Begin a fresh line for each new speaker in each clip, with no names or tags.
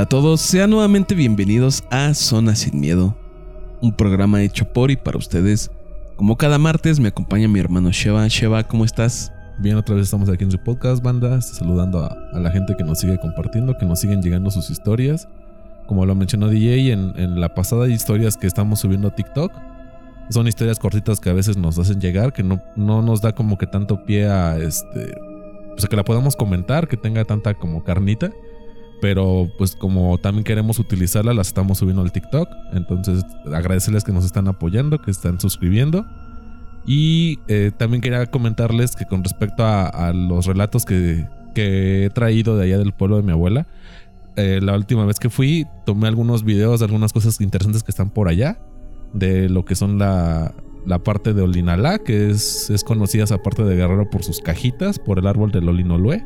Hola a todos, sean nuevamente bienvenidos a Zona Sin Miedo, un programa hecho por y para ustedes. Como cada martes me acompaña mi hermano Sheva. Sheva, ¿cómo estás?
Bien, otra vez estamos aquí en su podcast, banda. Saludando a, la gente que nos sigue compartiendo, que nos siguen llegando sus historias. Como lo mencionó DJ en, la pasada historias que estamos subiendo a TikTok. Son historias cortitas que a veces nos hacen llegar, que no, no nos da como que tanto pie a este. Pues a que la podamos comentar, que tenga tanta como carnita. Pero pues como también queremos utilizarla, las estamos subiendo al TikTok. Entonces agradecerles que nos están apoyando, que están suscribiendo. Y eh, también quería comentarles que con respecto a, los relatos que, que, he traído de allá del pueblo de mi abuela, eh, la última vez que fui tomé algunos videos de algunas cosas interesantes que están por allá, de lo que son la, la parte de Olinalá, que es, es conocida esa parte de Guerrero por sus cajitas, por el árbol del Olinolue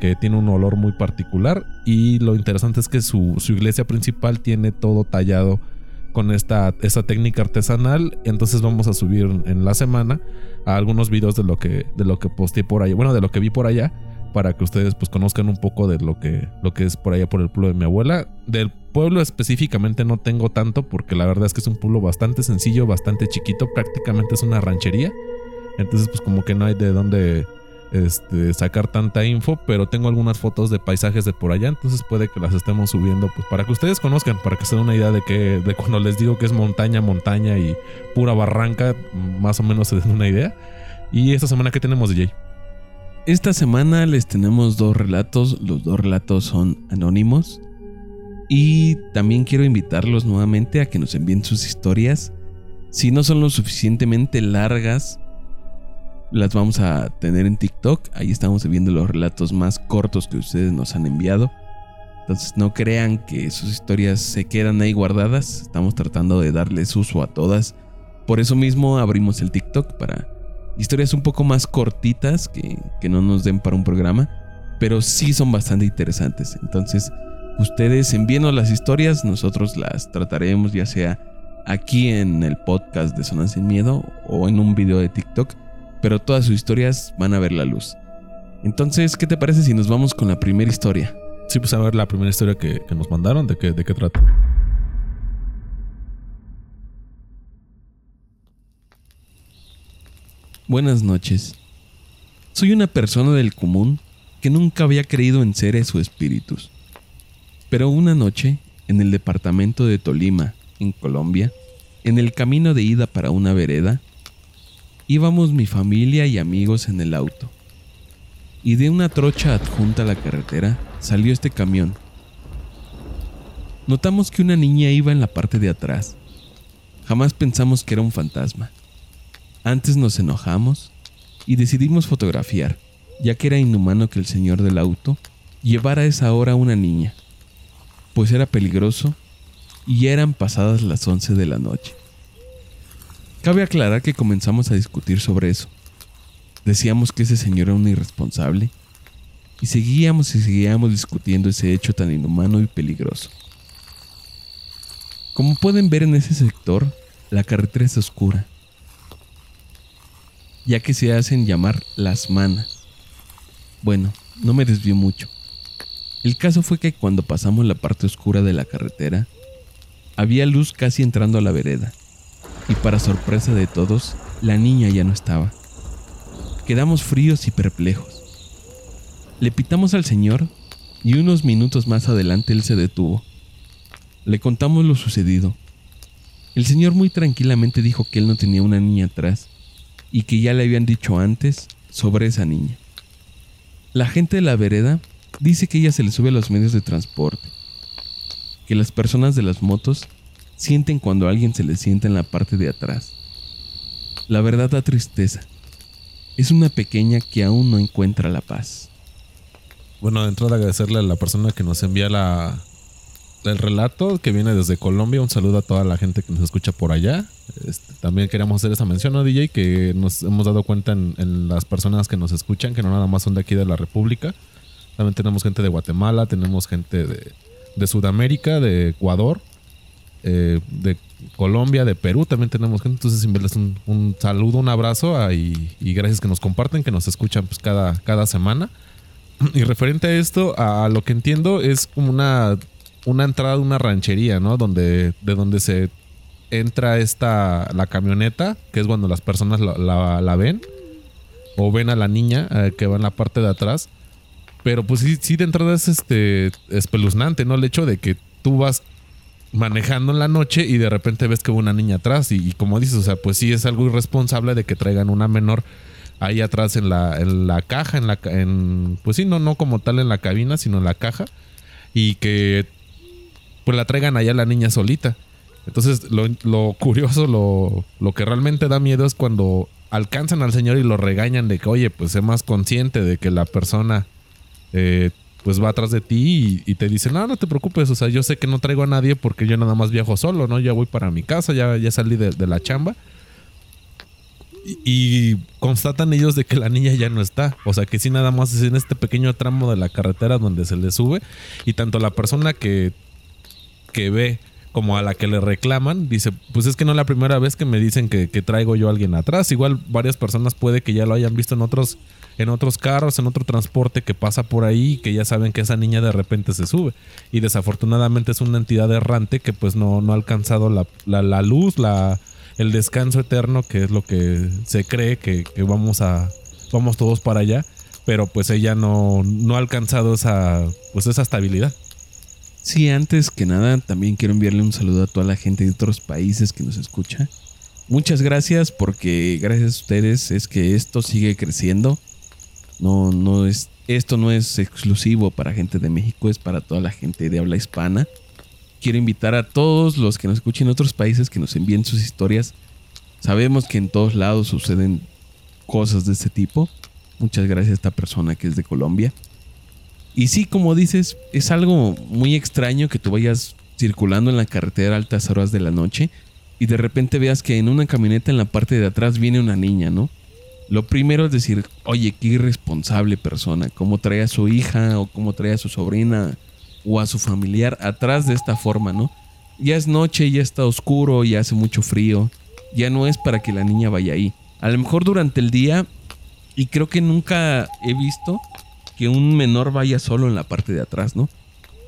que tiene un olor muy particular y lo interesante es que su, iglesia principal tiene todo tallado con esta, esta técnica artesanal. Entonces vamos a subir en la semana a algunos videos de lo que, de lo que posteé por allá, bueno, de lo que vi por allá, para que ustedes pues conozcan un poco de lo que, lo que es por allá por el pueblo de mi abuela. Del pueblo específicamente no tengo tanto porque la verdad es que es un pueblo bastante sencillo, bastante chiquito, prácticamente es una ranchería. Entonces pues como que no hay de dónde este, sacar tanta info, pero tengo algunas fotos de paisajes de por allá, entonces puede que las estemos subiendo, pues para que ustedes conozcan, para que se den una idea de que, de cuando les digo que es montaña, montaña y pura barranca, más o menos se den una idea. Y esta semana, ¿qué tenemos, DJ?
Esta semana les tenemos dos relatos, los dos relatos son anónimos. Y también quiero invitarlos nuevamente a que nos envíen sus historias. Si no son lo suficientemente largas, las vamos a tener en TikTok. Ahí estamos viendo los relatos más cortos que ustedes nos han enviado. Entonces no crean que sus historias se quedan ahí guardadas. Estamos tratando de darles uso a todas. Por eso mismo abrimos el TikTok para historias un poco más cortitas que, que no nos den para un programa. Pero sí son bastante interesantes. Entonces ustedes envíenos las historias. Nosotros las trataremos ya sea aquí en el podcast de Zona Sin Miedo o en un video de TikTok pero todas sus historias van a ver la luz. Entonces, ¿qué te parece si nos vamos con la primera historia?
Sí, pues a ver la primera historia que, nos mandaron, ¿de qué, de qué trata?
Buenas noches. Soy una persona del común que nunca había creído en seres o espíritus. Pero una noche, en el departamento de Tolima, en Colombia, en el camino de ida para una vereda, Íbamos mi familia y amigos en el auto. Y de una trocha adjunta a la carretera salió este camión. Notamos que una niña iba en la parte de atrás. Jamás pensamos que era un fantasma. Antes nos enojamos y decidimos fotografiar, ya que era inhumano que el señor del auto llevara a esa hora a una niña, pues era peligroso y eran pasadas las 11 de la noche. Cabe aclarar que comenzamos a discutir sobre eso. Decíamos que ese señor era un irresponsable y seguíamos y seguíamos discutiendo ese hecho tan inhumano y peligroso. Como pueden ver en ese sector, la carretera es oscura, ya que se hacen llamar las manas. Bueno, no me desvío mucho. El caso fue que cuando pasamos la parte oscura de la carretera, había luz casi entrando a la vereda y para sorpresa de todos, la niña ya no estaba. Quedamos fríos y perplejos. Le pitamos al señor y unos minutos más adelante él se detuvo. Le contamos lo sucedido. El señor muy tranquilamente dijo que él no tenía una niña atrás y que ya le habían dicho antes sobre esa niña. La gente de la vereda dice que ella se le sube a los medios de transporte, que las personas de las motos sienten cuando alguien se les sienta en la parte de atrás. La verdad da tristeza. Es una pequeña que aún no encuentra la paz.
Bueno, de entrada agradecerle a la persona que nos envía la, el relato que viene desde Colombia. Un saludo a toda la gente que nos escucha por allá. Este, también queríamos hacer esa mención, ¿no, DJ? Que nos hemos dado cuenta en, en, las personas que nos escuchan, que no nada más son de aquí de la República. También tenemos gente de Guatemala, tenemos gente de, de Sudamérica, de Ecuador, eh, de Colombia, de Perú, también tenemos gente. Entonces, enviarles un, un saludo, un abrazo y, gracias que nos comparten, que nos escuchan pues, cada, cada semana. Y referente a esto, a lo que entiendo, es como una una entrada de una ranchería, ¿no? Donde, de donde se entra esta, la camioneta, que es cuando las personas la, ven, o ven a la niña eh, que va en la parte de atrás. Pero pues sí, sí de entrada es este espeluznante, ¿no? El hecho de que tú vas manejando en la noche y de repente ves que va una niña atrás y, como dices, o sea, pues sí es algo irresponsable de que traigan una menor ahí atrás en la, en la caja, en la, en, pues sí, no, no como tal en la cabina, sino en la caja y que pues la traigan allá la niña solita. Entonces, lo, curioso, lo, lo, que realmente da miedo es cuando alcanzan al señor y lo regañan de que, oye, pues sé más consciente de que la persona eh, pues va atrás de ti y, te dice, no, no te preocupes, o sea, yo sé que no traigo a nadie porque yo nada más viajo solo, ¿no? Ya voy para mi casa, ya, ya salí de, la chamba. Y, constatan ellos de que la niña ya no está. O sea, que sí nada más es en este pequeño tramo de la carretera donde se le sube. Y tanto la persona que, que ve como a la que le reclaman, dice, pues es que no es la primera vez que me dicen que, traigo yo a alguien atrás. Igual varias personas puede que ya lo hayan visto en otros, en otros carros, en otro transporte que pasa por ahí, que ya saben que esa niña de repente se sube. Y desafortunadamente es una entidad errante que pues no, no ha alcanzado la, la, luz, la, el descanso eterno, que es lo que se cree que, que, vamos a, vamos todos para allá. Pero pues ella no, no ha alcanzado esa, pues esa estabilidad.
Sí, antes que nada, también quiero enviarle un saludo a toda la gente de otros países que nos escucha. Muchas gracias porque gracias a ustedes es que esto sigue creciendo. No, no es, esto no es exclusivo para gente de México, es para toda la gente de habla hispana. Quiero invitar a todos los que nos escuchen en otros países que nos envíen sus historias. Sabemos que en todos lados suceden cosas de este tipo. Muchas gracias a esta persona que es de Colombia. Y sí, como dices, es algo muy extraño que tú vayas circulando en la carretera a altas horas de la noche y de repente veas que en una camioneta en la parte de atrás viene una niña, ¿no? Lo primero es decir, oye, qué irresponsable persona, cómo trae a su hija o cómo trae a su sobrina o a su familiar atrás de esta forma, ¿no? Ya es noche, ya está oscuro, ya hace mucho frío, ya no es para que la niña vaya ahí. A lo mejor durante el día, y creo que nunca he visto que un menor vaya solo en la parte de atrás, ¿no?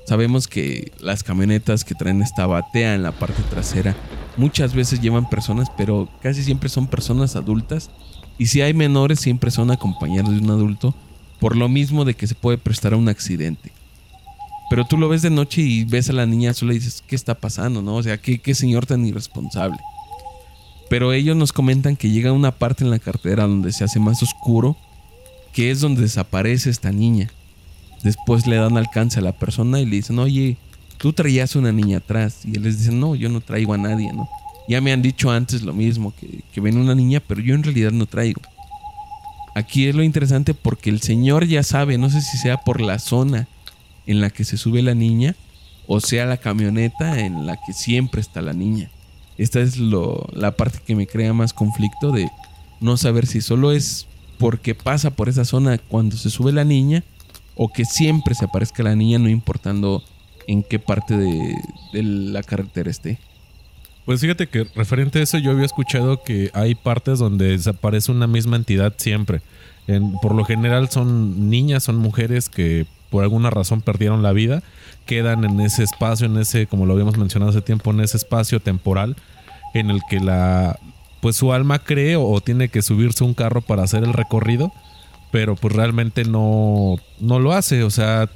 Sabemos que las camionetas que traen esta batea en la parte trasera muchas veces llevan personas, pero casi siempre son personas adultas. Y si hay menores, siempre son acompañados de un adulto, por lo mismo de que se puede prestar a un accidente. Pero tú lo ves de noche y ves a la niña sola y dices, ¿qué está pasando? ¿No? O sea, ¿qué, qué señor tan irresponsable? Pero ellos nos comentan que llega una parte en la carretera donde se hace más oscuro que es donde desaparece esta niña. Después le dan alcance a la persona y le dicen, oye, tú traías una niña atrás. Y él les dice, no, yo no traigo a nadie, ¿no? Ya me han dicho antes lo mismo, que, que ven una niña, pero yo en realidad no traigo. Aquí es lo interesante porque el Señor ya sabe, no sé si sea por la zona en la que se sube la niña o sea la camioneta en la que siempre está la niña. Esta es lo, la parte que me crea más conflicto de no saber si solo es porque pasa por esa zona cuando se sube la niña o que siempre se aparezca la niña no importando en qué parte de, la carretera esté.
Pues fíjate que referente a eso yo había escuchado que hay partes donde desaparece una misma entidad siempre. por lo general son niñas, son mujeres que por alguna razón perdieron la vida, quedan en ese espacio, en ese, como lo habíamos mencionado hace tiempo, en ese espacio temporal en el que la, pues su alma cree o, tiene que subirse un carro para hacer el recorrido, pero pues realmente no, no lo hace, o sea,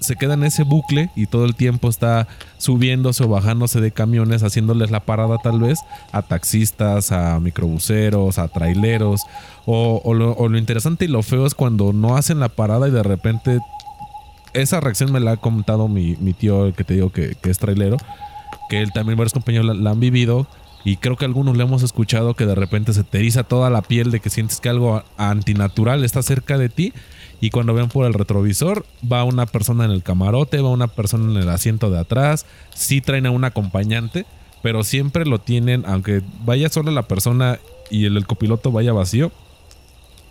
se queda en ese bucle y todo el tiempo está subiéndose o bajándose de camiones, haciéndoles la parada tal vez a taxistas, a microbuseros, a traileros. O, lo, interesante y lo feo es cuando no hacen la parada y de repente... Esa reacción me la ha comentado mi, tío, el que te digo que, es trailero, que él también varios compañeros la han vivido y creo que algunos le hemos escuchado que de repente se te eriza toda la piel de que sientes que algo antinatural está cerca de ti. Y cuando ven por el retrovisor, va una persona en el camarote, va una persona en el asiento de atrás. Sí traen a un acompañante, pero siempre lo tienen, aunque vaya solo la persona y el, el copiloto vaya vacío,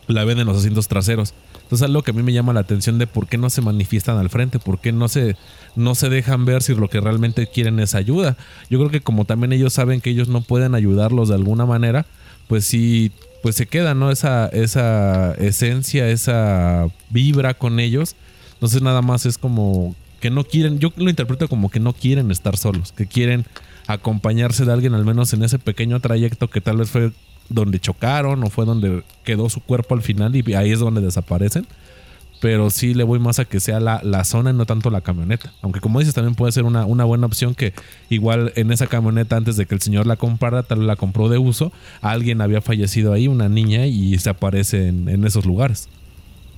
la ven en los asientos traseros. Entonces algo que a mí me llama la atención de por qué no se manifiestan al frente, por qué no se, no se dejan ver si lo que realmente quieren es ayuda. Yo creo que como también ellos saben que ellos no pueden ayudarlos de alguna manera, pues sí, pues se queda, ¿no? Esa, esa esencia, esa vibra con ellos. Entonces nada más es como que no quieren, yo lo interpreto como que no quieren estar solos, que quieren acompañarse de alguien al menos en ese pequeño trayecto que tal vez fue donde chocaron o fue donde quedó su cuerpo al final y ahí es donde desaparecen. Pero sí le voy más a que sea la, la zona y no tanto la camioneta. Aunque como dices, también puede ser una, una, buena opción que igual en esa camioneta antes de que el señor la comprara, tal vez la compró de uso, alguien había fallecido ahí, una niña, y se aparece en, en esos lugares.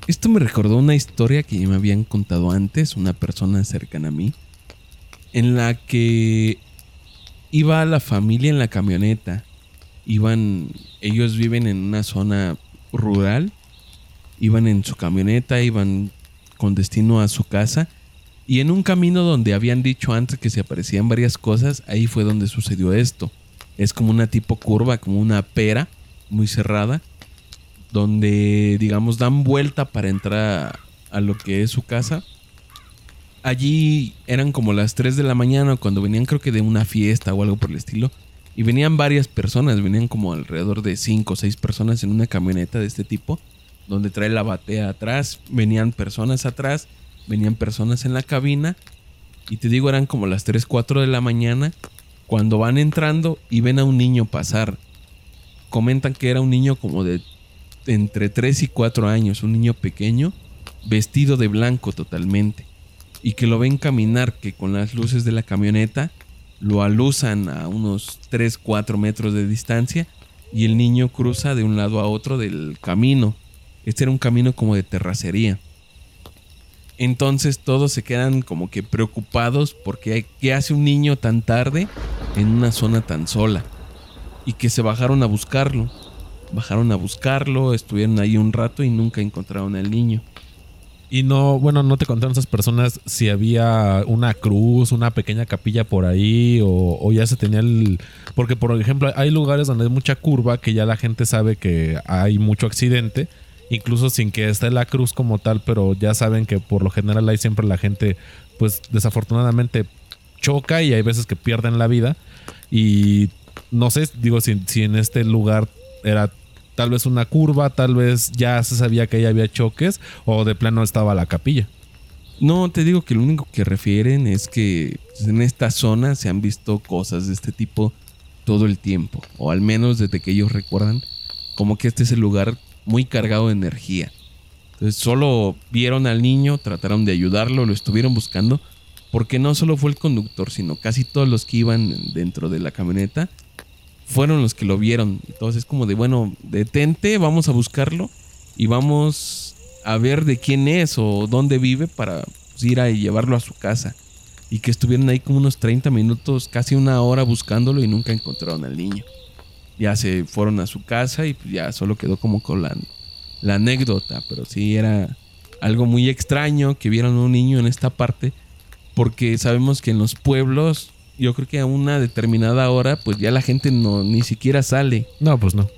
Esto me recordó una historia que me habían contado antes, una persona cercana a mí, en la que iba la familia en la camioneta iban, ellos viven en una zona rural, iban en su camioneta, iban con destino a su casa y en un camino donde habían dicho antes que se aparecían varias cosas, ahí fue donde sucedió esto. Es como una tipo curva, como una pera muy cerrada, donde digamos dan vuelta para entrar a, lo que es su casa. Allí eran como las 3 de la mañana cuando venían creo que de una fiesta o algo por el estilo y venían varias personas, venían como alrededor de 5 o 6 personas en una camioneta de este tipo, donde trae la batea atrás, venían personas atrás, venían personas en la cabina, y te digo, eran como las 3, 4 de la mañana, cuando van entrando y ven a un niño pasar. Comentan que era un niño como de entre 3 y 4 años, un niño pequeño, vestido de blanco totalmente, y que lo ven caminar, que con las luces de la camioneta, lo alusan a unos 3, 4 metros de distancia y el niño cruza de un lado a otro del camino. Este era un camino como de terracería. Entonces todos se quedan como que preocupados porque ¿qué hace un niño tan tarde en una zona tan sola? Y que se bajaron a buscarlo. Bajaron a buscarlo, estuvieron ahí un rato y nunca encontraron al niño.
Y no, bueno, no te contaron esas personas si había una cruz, una pequeña capilla por ahí o, ya se tenía el... Porque, por ejemplo, hay lugares donde hay mucha curva que ya la gente sabe que hay mucho accidente, incluso sin que esté la cruz como tal, pero ya saben que por lo general hay siempre la gente, pues desafortunadamente choca y hay veces que pierden la vida. Y no sé, digo, si, si en este lugar era tal vez una curva, tal vez ya se sabía que ahí había choques o de plano estaba la capilla.
No, te digo que lo único que refieren es que en esta zona se han visto cosas de este tipo todo el tiempo, o al menos desde que ellos recuerdan, como que este es el lugar muy cargado de energía. Entonces solo vieron al niño, trataron de ayudarlo, lo estuvieron buscando, porque no solo fue el conductor, sino casi todos los que iban dentro de la camioneta fueron los que lo vieron. Entonces es como de, bueno, detente, vamos a buscarlo y vamos a ver de quién es o dónde vive para pues, ir a llevarlo a su casa. Y que estuvieron ahí como unos 30 minutos, casi una hora buscándolo y nunca encontraron al niño. Ya se fueron a su casa y ya solo quedó como con la, la anécdota, pero sí era algo muy extraño que vieron a un niño en esta parte, porque sabemos que en los pueblos yo creo que a una determinada hora, pues ya la gente no ni siquiera sale.
No, pues no.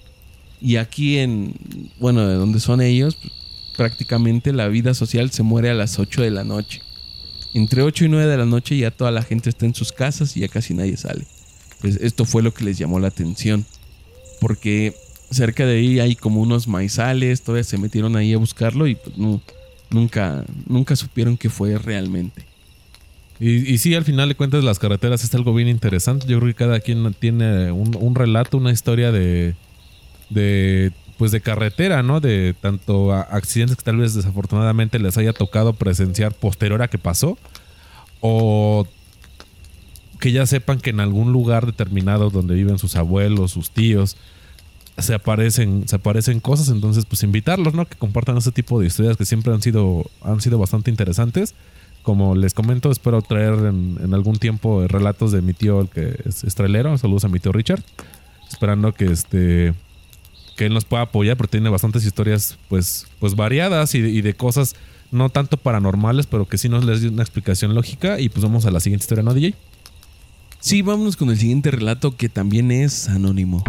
Y aquí en, bueno, de donde son ellos, pues, prácticamente la vida social se muere a las 8 de la noche. Entre 8 y 9 de la noche ya toda la gente está en sus casas y ya casi nadie sale. Pues esto fue lo que les llamó la atención. Porque cerca de ahí hay como unos maizales, todavía se metieron ahí a buscarlo y pues no, nunca, nunca supieron qué fue realmente.
Y, sí, al final de cuentas, las carreteras es algo bien interesante. Yo creo que cada quien tiene un, relato, una historia de, de, pues de carretera, ¿no? De tanto accidentes que tal vez desafortunadamente les haya tocado presenciar posterior a que pasó, o que ya sepan que en algún lugar determinado donde viven sus abuelos, sus tíos, se aparecen, se aparecen cosas. Entonces, pues invitarlos, ¿no? Que compartan ese tipo de historias que siempre han sido, han sido bastante interesantes como les comento, espero traer en, algún tiempo relatos de mi tío, el que es estrelero. Saludos a mi tío Richard. Esperando que este que él nos pueda apoyar, porque tiene bastantes historias pues, pues variadas y de, cosas no tanto paranormales, pero que sí nos les dio una explicación lógica. Y pues vamos a la siguiente historia, ¿no, DJ?
Sí, vámonos con el siguiente relato que también es anónimo.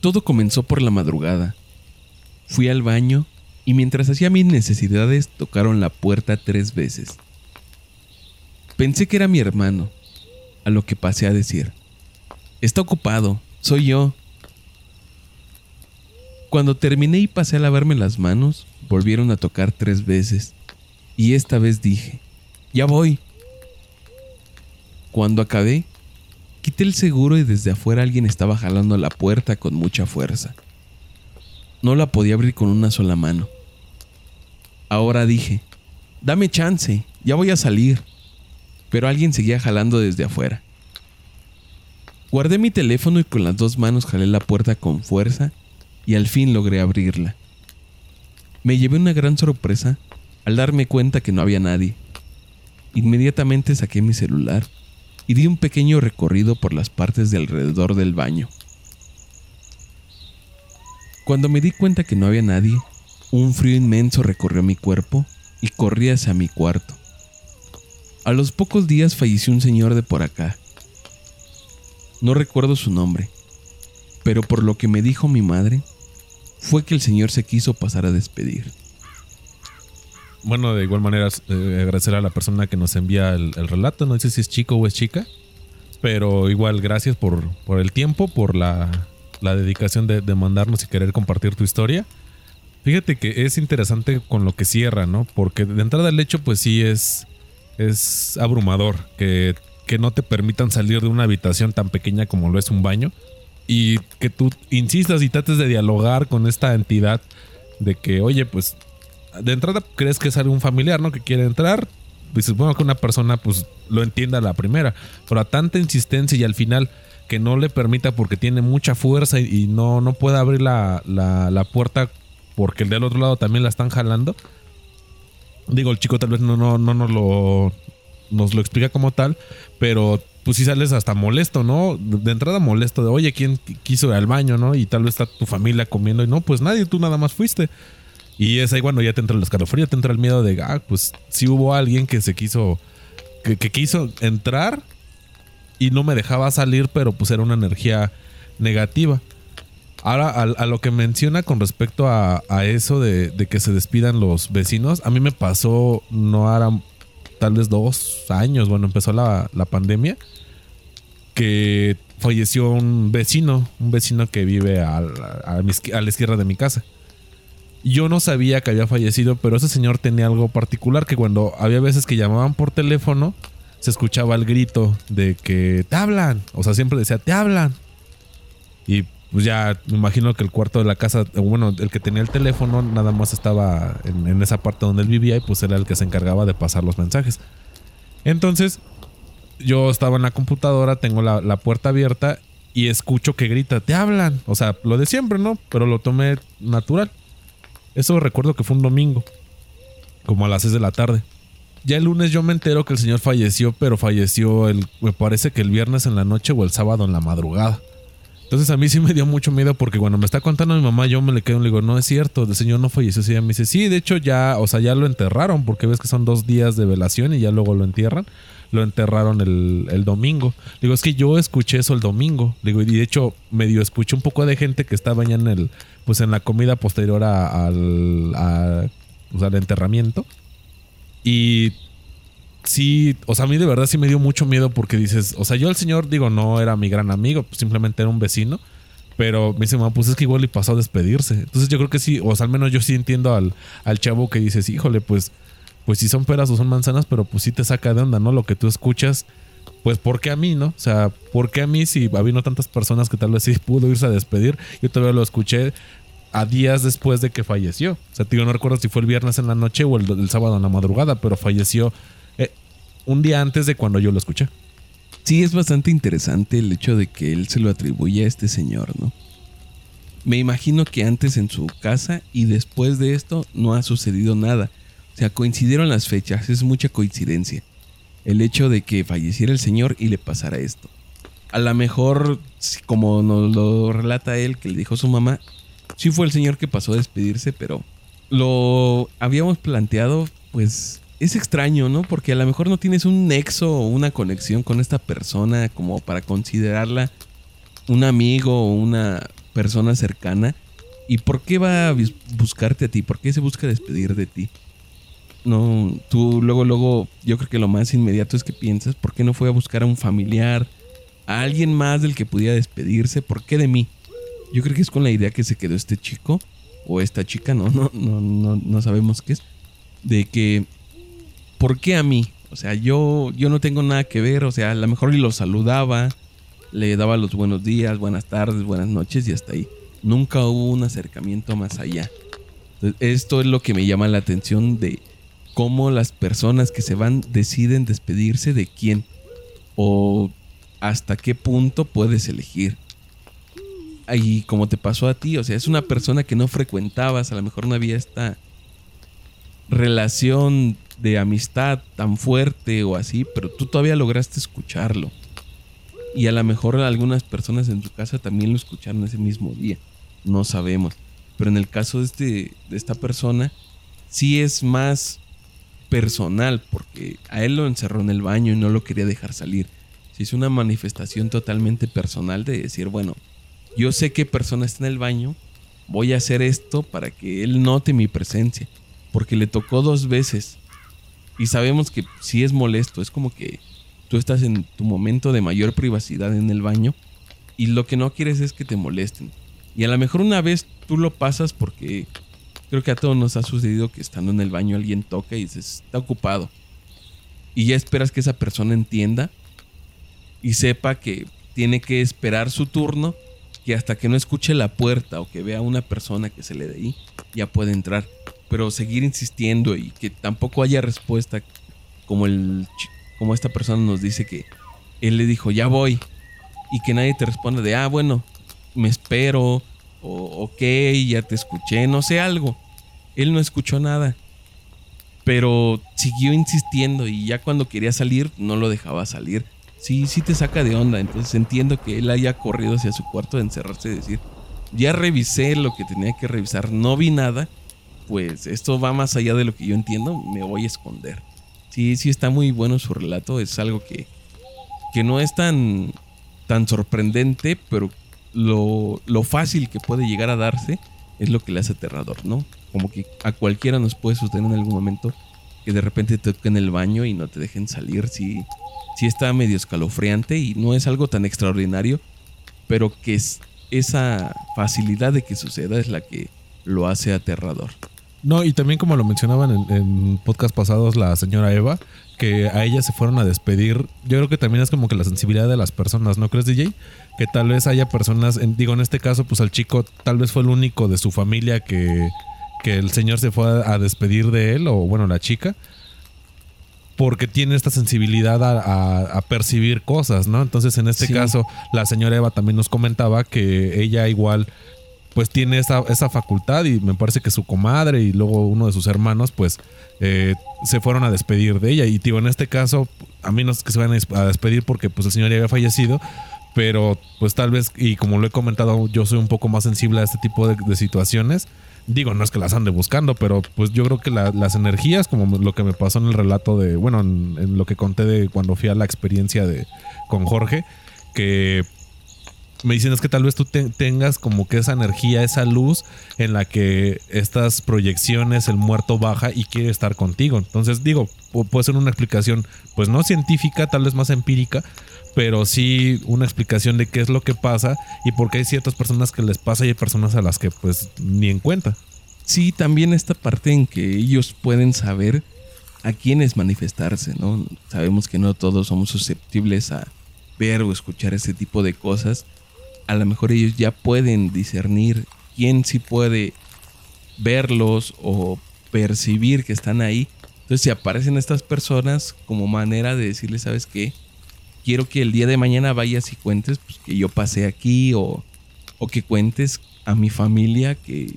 Todo comenzó por la madrugada. Fui al baño y mientras hacía mis necesidades tocaron la puerta tres veces. Pensé que era mi hermano, a lo que pasé a decir. Está ocupado, soy yo. Cuando terminé y pasé a lavarme las manos, volvieron a tocar tres veces. Y esta vez dije, ya voy. Cuando acabé, quité el seguro y desde afuera alguien estaba jalando la puerta con mucha fuerza. No la podía abrir con una sola mano. Ahora dije, dame chance, ya voy a salir. Pero alguien seguía jalando desde afuera. Guardé mi teléfono y con las dos manos jalé la puerta con fuerza y al fin logré abrirla. Me llevé una gran sorpresa al darme cuenta que no había nadie. Inmediatamente saqué mi celular y di un pequeño recorrido por las partes de alrededor del baño. Cuando me di cuenta que no había nadie, un frío inmenso recorrió mi cuerpo y corrí hacia mi cuarto. A los pocos días falleció un señor de por acá. No recuerdo su nombre, pero por lo que me dijo mi madre, fue que el señor se quiso pasar a despedir.
Bueno, de igual manera, eh, agradecer a la persona que nos envía el, relato. No sé si es chico o es chica, pero igual gracias por, por el tiempo, por la, dedicación de, de, mandarnos y querer compartir tu historia. Fíjate que es interesante con lo que cierra, ¿no? Porque de entrada el hecho, pues sí es, es abrumador que, que no te permitan salir de una habitación tan pequeña como lo es un baño y que tú insistas y trates de dialogar con esta entidad de que, oye, pues de entrada crees que es algún familiar, ¿no? Que quiere entrar. Pues supongo que una persona pues lo entienda la primera, pero a tanta insistencia y al final que no le permita porque tiene mucha fuerza y, no, no puede abrir la, la, puerta porque el del otro lado también la están jalando. Digo, el chico tal vez no, no, no nos lo nos lo explica como tal, pero pues si sales hasta molesto, ¿no? De entrada molesto de, oye, ¿quién quiso ir al baño, no? Y tal vez está tu familia comiendo y no, pues nadie, tú nada más fuiste. Y es ahí cuando ya te entra el escalofrío, te entra el miedo de, ah, pues si hubo alguien que se quiso, que, quiso entrar y no me dejaba salir, pero pues era una energía negativa. Ahora, a, lo que menciona con respecto a, eso de, que se despidan los vecinos, a mí me pasó, no hará tal vez dos años, bueno, empezó la, pandemia, que falleció un vecino, un vecino que vive a, a, la izquierda de mi casa. Yo no sabía que había fallecido, pero ese señor tenía algo particular que cuando había veces que llamaban por teléfono, se escuchaba el grito de que te hablan. O sea, siempre decía, te hablan. Y pues ya me imagino que el cuarto de la casa, bueno, el que tenía el teléfono nada más estaba en, esa parte donde él vivía y pues era el que se encargaba de pasar los mensajes. Entonces, yo estaba en la computadora, tengo la, puerta abierta y escucho que grita, te hablan. O sea, lo de siempre, ¿no? Pero lo tomé natural. Eso recuerdo que fue un domingo, como a las 6 de la tarde. Ya el lunes yo me entero que el señor falleció, pero falleció el, me parece que el viernes en la noche o el sábado en la madrugada. Entonces a mí sí me dio mucho miedo porque cuando me está contando mi mamá, yo me le quedo y le digo, no es cierto, el señor no falleció. Y ella me dice, sí, de hecho ya, o sea, ya lo enterraron porque ves que son dos días de velación y ya luego lo entierran. Lo enterraron el, domingo. Digo, es que yo escuché eso el domingo. Digo, y de hecho medio escuché un poco de gente que estaba ya en el, pues en la comida posterior al, pues, al enterramiento. Y sí, o sea, a mí de verdad sí me dio mucho miedo porque dices, o sea, yo el señor, digo, no era mi gran amigo, simplemente era un vecino. Pero me dice, mamá, pues es que igual le pasó a despedirse. Entonces yo creo que sí, o sea, al menos yo sí entiendo al, al chavo que dices, híjole, pues, pues si son peras o son manzanas, pero pues sí te saca de onda, ¿no? Lo que tú escuchas, pues ¿por qué a mí, no? O sea, ¿por qué a mí si habiendo tantas personas que tal vez sí pudo irse a despedir? Yo todavía lo escuché a días después de que falleció. O sea, tío, no recuerdo si fue el viernes en la noche o el, el sábado en la madrugada, pero falleció un día antes de cuando yo lo escuché.
Sí, es bastante interesante el hecho de que él se lo atribuye a este señor, ¿no? Me imagino que antes en su casa y después de esto no ha sucedido nada. O sea, coincidieron las fechas, es mucha coincidencia. El hecho de que falleciera el señor y le pasara esto. A lo mejor, como nos lo relata él, que le dijo su mamá, sí fue el señor que pasó a despedirse, pero lo habíamos planteado, pues es extraño, ¿no? Porque a lo mejor no tienes un nexo o una conexión con esta persona como para considerarla un amigo o una persona cercana. ¿Y por qué va a buscarte a ti? ¿Por qué se busca despedir de ti? No, tú luego, luego, yo creo que lo más inmediato es que piensas, ¿por qué no fue a buscar a un familiar, a alguien más del que pudiera despedirse? ¿Por qué de mí? Yo creo que es con la idea que se quedó este chico o esta chica, no, no, no, no, no sabemos qué es, de que, ¿por qué a mí? O sea, yo, yo no tengo nada que ver, o sea, a lo mejor lo saludaba, le daba los buenos días, buenas tardes, buenas noches y hasta ahí. Nunca hubo un acercamiento más allá. esto es lo que me llama la atención de cómo las personas que se van deciden despedirse de quién o hasta qué punto puedes elegir. Y como te pasó a ti, o sea, es una persona que no frecuentabas, a lo mejor no había esta relación de amistad tan fuerte o así, pero tú todavía lograste escucharlo. Y a lo mejor algunas personas en tu casa también lo escucharon ese mismo día. No sabemos. Pero en el caso de, este, de esta persona, sí es más personal, porque a él lo encerró en el baño y no lo quería dejar salir. Sí es una manifestación totalmente personal de decir, bueno, yo sé qué persona está en el baño, voy a hacer esto para que él note mi presencia, porque le tocó dos veces. Y sabemos que si es molesto, es como que tú estás en tu momento de mayor privacidad en el baño y lo que no quieres es que te molesten. Y a lo mejor una vez tú lo pasas porque creo que a todos nos ha sucedido que estando en el baño alguien toca y dices, está ocupado. Y ya esperas que esa persona entienda y sepa que tiene que esperar su turno, que hasta que no escuche la puerta o que vea a una persona que se le dé ahí, ya puede entrar. Pero seguir insistiendo y que tampoco haya respuesta como el como esta persona nos dice que él le dijo, ya voy. Y que nadie te responde de, ah, bueno, me espero. O, ok, ya te escuché, no sé algo. Él no escuchó nada. Pero siguió insistiendo y ya cuando quería salir, no lo dejaba salir. Sí, sí te saca de onda. Entonces entiendo que él haya corrido hacia su cuarto de encerrarse y decir, ya revisé lo que tenía que revisar, no vi nada. Pues esto va más allá de lo que yo entiendo, me voy a esconder sí, sí está muy bueno su relato. Es algo que, que no es tan, tan sorprendente, pero lo, lo, fácil que puede llegar a darse es lo que le hace aterrador, ¿no? Como que a cualquiera nos puede suceder en algún momento que de repente te toquen el baño y no te dejen salir. Sí, sí está medio escalofriante y no es algo tan extraordinario, pero que es, esa facilidad de que suceda es la que lo hace aterrador.
No, y también como lo mencionaban en, en podcast pasados la señora Eva, que a ella se fueron a despedir. Yo creo que también es como que la sensibilidad de las personas, ¿no crees, DJ? Que tal vez haya personas, digo, en este caso, pues al chico tal vez fue el único de su familia que, que el señor se fue a, despedir de él, o bueno, la chica, porque tiene esta sensibilidad a, percibir cosas, ¿no? Entonces, en este caso, la señora Eva también nos comentaba que ella igual pues tiene esa, facultad y me parece que su comadre y luego uno de sus hermanos pues eh, se fueron a despedir de ella. Y digo en este caso a mí no es que se vayan a despedir porque pues el señor ya había fallecido pero pues tal vez y como lo he comentado yo soy un poco más sensible a este tipo de, situaciones. Digo no es que las ande buscando pero pues yo creo que las energías como lo que me pasó en el relato de bueno en, en lo que conté de cuando fui a la experiencia de con Jorge que me dicen es que tal vez tú tengas como que esa energía, esa luz en la que estas proyecciones, el muerto baja y quiere estar contigo. Entonces digo, puede ser una explicación, pues no científica, tal vez más empírica, pero sí una explicación de qué es lo que pasa y por qué hay ciertas personas que les pasa y hay personas a las que pues ni en cuenta.
Sí, también esta parte en que ellos pueden saber a quiénes manifestarse, ¿no? Sabemos que no todos somos susceptibles a ver o escuchar ese tipo de cosas a lo mejor ellos ya pueden discernir quién sí puede verlos o percibir que están ahí. Entonces, si aparecen estas personas como manera de decirles, ¿sabes qué? Quiero que el día de mañana vayas y cuentes pues, que yo pasé aquí o, o que cuentes a mi familia que,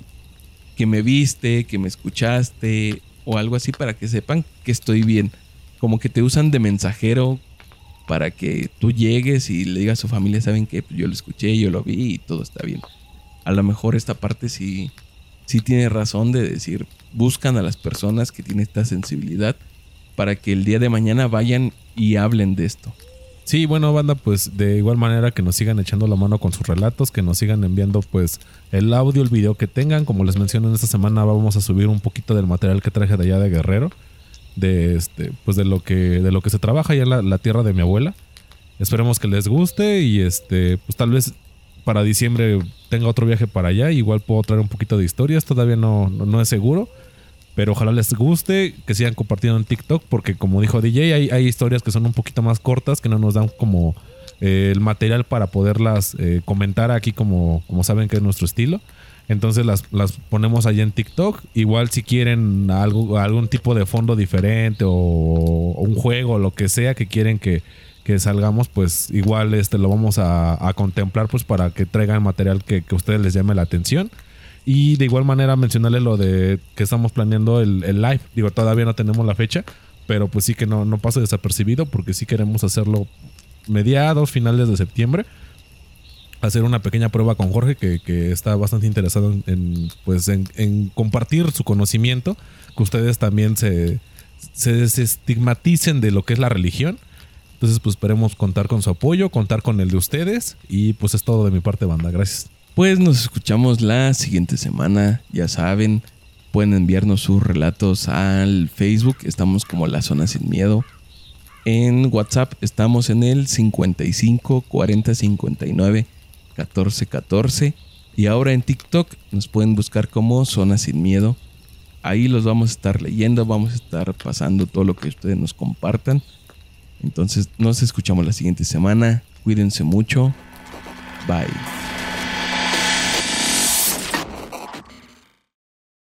que me viste, que me escuchaste o algo así para que sepan que estoy bien. Como que te usan de mensajero para que tú llegues y le digas a su familia, ¿saben qué? Pues yo lo escuché, yo lo vi y todo está bien. A lo mejor esta parte sí, sí tiene razón de decir, buscan a las personas que tienen esta sensibilidad para que el día de mañana vayan y hablen de esto.
Sí, bueno, banda, pues de igual manera que nos sigan echando la mano con sus relatos, que nos sigan enviando pues el audio, el video que tengan. Como les menciono, en esta semana vamos a subir un poquito del material que traje de allá de Guerrero de este, pues de lo que, de lo que se trabaja ya en la, tierra de mi abuela. Esperemos que les guste y este, pues tal vez para diciembre tenga otro viaje para allá, igual puedo traer un poquito de historias, todavía no, no, es seguro. Pero ojalá les guste, que sigan compartiendo en TikTok, porque como dijo DJ, hay, hay historias que son un poquito más cortas, que no nos dan como eh, el material para poderlas eh, comentar aquí como, como saben que es nuestro estilo. Entonces las, las ponemos allá en TikTok. Igual si quieren algo, algún tipo de fondo diferente o, un juego lo que sea que quieren que, salgamos, pues igual este lo vamos a, contemplar pues para que traigan material que, a ustedes les llame la atención. Y de igual manera mencionarles lo de que estamos planeando el, live. Digo, todavía no tenemos la fecha, pero pues sí que no, no pase desapercibido porque sí queremos hacerlo mediados, finales de septiembre hacer una pequeña prueba con Jorge que, está bastante interesado en, pues en, compartir su conocimiento, que ustedes también se, se desestigmaticen de lo que es la religión. Entonces pues esperemos contar con su apoyo, contar con el de ustedes y pues es todo de mi parte banda, gracias.
Pues nos escuchamos la siguiente semana, ya saben, pueden enviarnos sus relatos al Facebook, estamos como La Zona Sin Miedo. En WhatsApp estamos en el 55 40 59 1414. Y ahora en TikTok nos pueden buscar como Zona Sin Miedo. Ahí los vamos a estar leyendo, vamos a estar pasando todo lo que ustedes nos compartan. Entonces nos escuchamos la siguiente semana. Cuídense mucho. Bye.